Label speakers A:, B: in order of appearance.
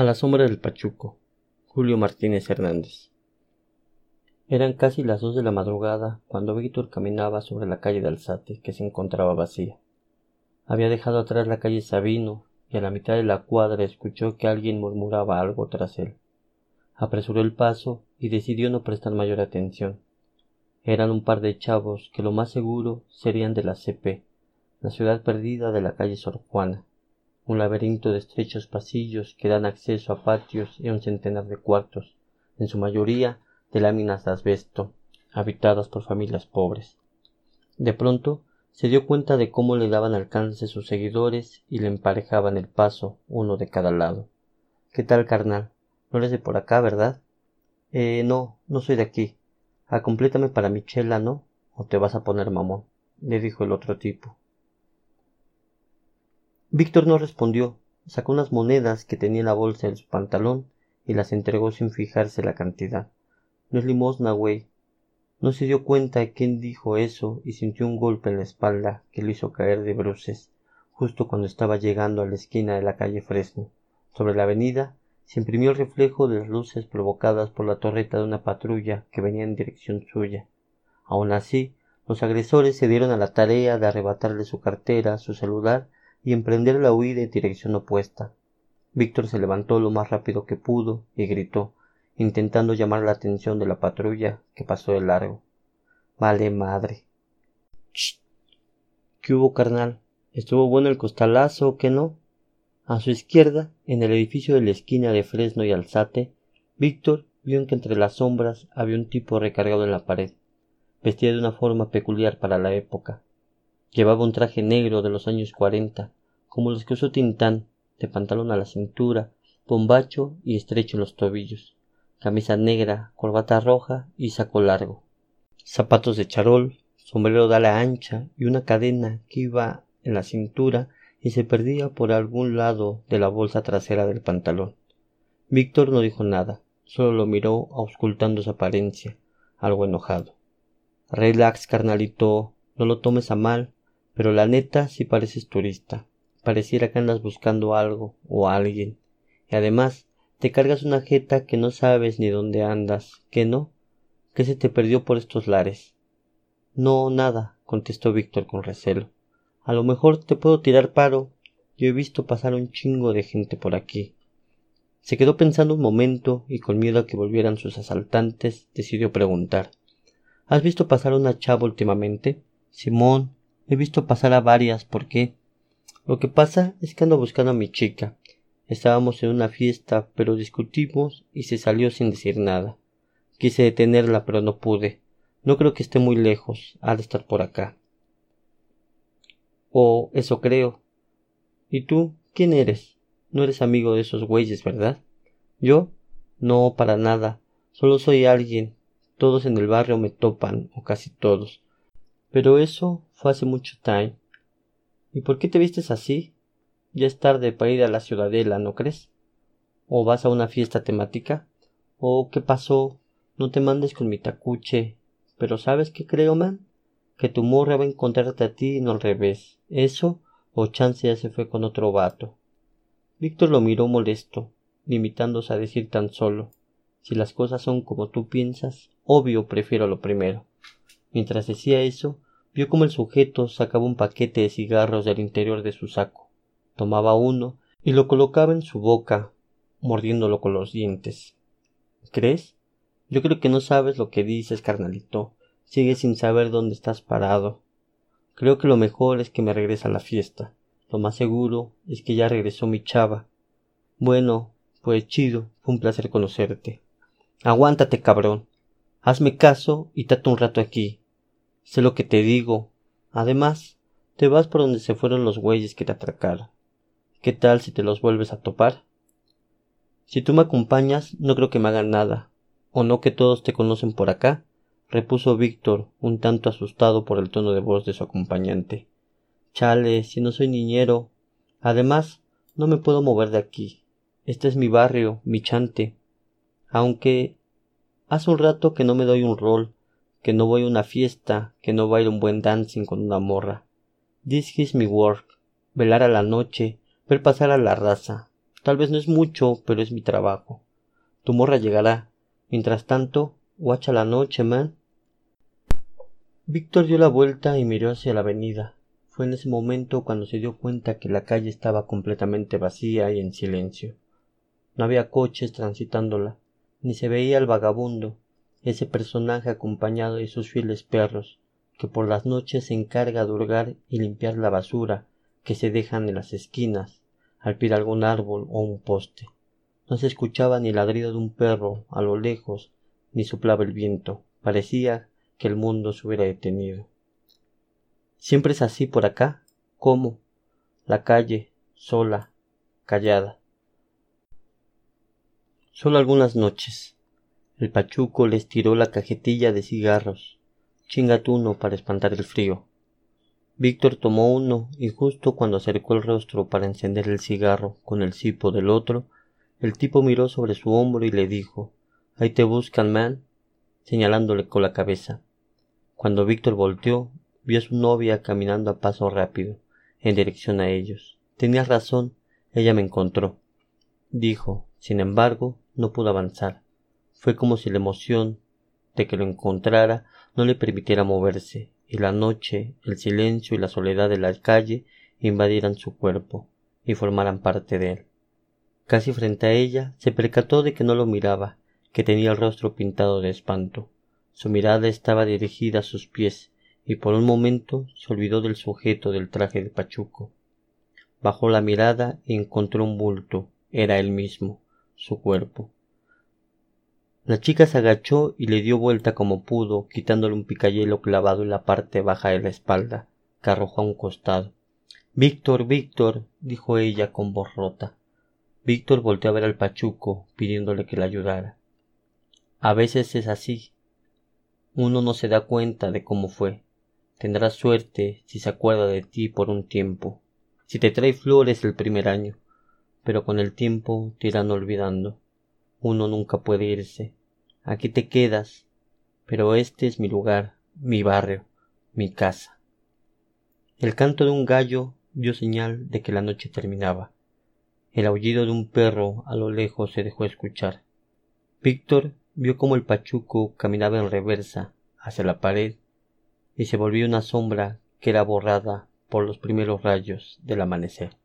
A: A la sombra del Pachuco. Julio Martínez Hernández. Eran casi las dos de la madrugada cuando Víctor caminaba sobre la calle de Alzate, que se encontraba vacía. Había dejado atrás la calle Sabino y a la mitad de la cuadra escuchó que alguien murmuraba algo tras él. Apresuró el paso y decidió no prestar mayor atención. Eran un par de chavos que lo más seguro serían de la CP, la ciudad perdida de la calle Sor Juana un laberinto de estrechos pasillos que dan acceso a patios y a un centenar de cuartos, en su mayoría de láminas de asbesto, habitadas por familias pobres. De pronto se dio cuenta de cómo le daban alcance sus seguidores y le emparejaban el paso, uno de cada lado. ¿Qué tal, carnal? No eres de por acá, ¿verdad? Eh, no, no soy de aquí. Acomplétame para mi chela, ¿no? ¿O te vas a poner mamón? le dijo el otro tipo. Víctor no respondió, sacó unas monedas que tenía en la bolsa de su pantalón y las entregó sin fijarse la cantidad. No es limosna, güey. No se dio cuenta de quién dijo eso y sintió un golpe en la espalda que lo hizo caer de bruces, justo cuando estaba llegando a la esquina de la calle Fresno. Sobre la avenida se imprimió el reflejo de las luces provocadas por la torreta de una patrulla que venía en dirección suya. Aun así, los agresores se dieron a la tarea de arrebatarle su cartera, su celular y emprender la huida en dirección opuesta. Víctor se levantó lo más rápido que pudo y gritó, intentando llamar la atención de la patrulla que pasó de largo. Vale madre. ¿Qué hubo, carnal? ¿Estuvo bueno el costalazo o qué no? A su izquierda, en el edificio de la esquina de Fresno y Alzate, Víctor vio que entre las sombras había un tipo recargado en la pared, vestido de una forma peculiar para la época. Llevaba un traje negro de los años cuarenta, como los que usó Tintán, de pantalón a la cintura, bombacho y estrecho en los tobillos, camisa negra, corbata roja y saco largo, zapatos de charol, sombrero de ala ancha y una cadena que iba en la cintura y se perdía por algún lado de la bolsa trasera del pantalón. Víctor no dijo nada, solo lo miró auscultando su apariencia, algo enojado. Relax, carnalito, no lo tomes a mal, pero la neta si pareces turista. Pareciera que andas buscando algo o alguien. Y además te cargas una jeta que no sabes ni dónde andas. ¿Qué no? ¿Qué se te perdió por estos lares? No, nada, contestó Víctor con recelo. A lo mejor te puedo tirar paro. Yo he visto pasar un chingo de gente por aquí. Se quedó pensando un momento y con miedo a que volvieran sus asaltantes decidió preguntar ¿Has visto pasar una chava últimamente? Simón, He visto pasar a varias, ¿por qué? Lo que pasa es que ando buscando a mi chica. Estábamos en una fiesta, pero discutimos y se salió sin decir nada. Quise detenerla, pero no pude. No creo que esté muy lejos, ha de estar por acá. Oh, eso creo. ¿Y tú? ¿Quién eres? No eres amigo de esos güeyes, ¿verdad? ¿Yo? No, para nada. Solo soy alguien. Todos en el barrio me topan, o casi todos. Pero eso fue hace mucho time. ¿Y por qué te vistes así? Ya es tarde para ir a la ciudadela, ¿no crees? ¿O vas a una fiesta temática? ¿O qué pasó? No te mandes con mi tacuche. Pero ¿sabes qué creo, man? Que tu morra va a encontrarte a ti y no al revés. Eso o chance ya se fue con otro vato. Víctor lo miró molesto, limitándose a decir tan solo si las cosas son como tú piensas, obvio prefiero lo primero. Mientras decía eso, vio como el sujeto sacaba un paquete de cigarros del interior de su saco, tomaba uno y lo colocaba en su boca, mordiéndolo con los dientes. ¿Crees? Yo creo que no sabes lo que dices, carnalito. Sigues sin saber dónde estás parado. Creo que lo mejor es que me regrese a la fiesta. Lo más seguro es que ya regresó mi chava. Bueno, pues chido, fue un placer conocerte. Aguántate, cabrón. Hazme caso y tate un rato aquí. Sé lo que te digo. Además, te vas por donde se fueron los güeyes que te atracaron. ¿Qué tal si te los vuelves a topar? Si tú me acompañas, no creo que me hagan nada. ¿O no que todos te conocen por acá? repuso Víctor, un tanto asustado por el tono de voz de su acompañante. Chale, si no soy niñero. Además, no me puedo mover de aquí. Este es mi barrio, mi chante. Aunque hace un rato que no me doy un rol, que no voy a una fiesta, que no bailo un buen dancing con una morra. This is my work. Velar a la noche, ver pasar a la raza. Tal vez no es mucho, pero es mi trabajo. Tu morra llegará. Mientras tanto, guacha la noche, man. Víctor dio la vuelta y miró hacia la avenida. Fue en ese momento cuando se dio cuenta que la calle estaba completamente vacía y en silencio. No había coches transitándola, ni se veía el vagabundo, ese personaje acompañado de sus fieles perros, que por las noches se encarga de hurgar y limpiar la basura que se dejan en las esquinas, al pie de algún árbol o un poste. No se escuchaba ni el ladrido de un perro a lo lejos, ni soplaba el viento. Parecía que el mundo se hubiera detenido. Siempre es así por acá. ¿Cómo? La calle, sola, callada. Solo algunas noches. El pachuco les tiró la cajetilla de cigarros. Chingate uno para espantar el frío. Víctor tomó uno y justo cuando acercó el rostro para encender el cigarro con el cipo del otro, el tipo miró sobre su hombro y le dijo Ahí te buscan, man, señalándole con la cabeza. Cuando Víctor volteó, vio a su novia caminando a paso rápido, en dirección a ellos. Tenías razón, ella me encontró. Dijo, sin embargo, no pudo avanzar. Fue como si la emoción de que lo encontrara no le permitiera moverse, y la noche, el silencio y la soledad de la calle invadieran su cuerpo y formaran parte de él. Casi frente a ella se percató de que no lo miraba, que tenía el rostro pintado de espanto. Su mirada estaba dirigida a sus pies, y por un momento se olvidó del sujeto del traje de pachuco. Bajó la mirada y encontró un bulto. Era él mismo, su cuerpo. La chica se agachó y le dio vuelta como pudo, quitándole un picayelo clavado en la parte baja de la espalda, que arrojó a un costado. Víctor, Víctor, dijo ella con voz rota. Víctor volteó a ver al pachuco, pidiéndole que le ayudara. A veces es así, uno no se da cuenta de cómo fue. Tendrás suerte si se acuerda de ti por un tiempo, si te trae flores el primer año, pero con el tiempo te irán olvidando. Uno nunca puede irse. Aquí te quedas, pero este es mi lugar, mi barrio, mi casa. El canto de un gallo dio señal de que la noche terminaba. El aullido de un perro a lo lejos se dejó escuchar. Víctor vio como el pachuco caminaba en reversa hacia la pared y se volvió una sombra que era borrada por los primeros rayos del amanecer.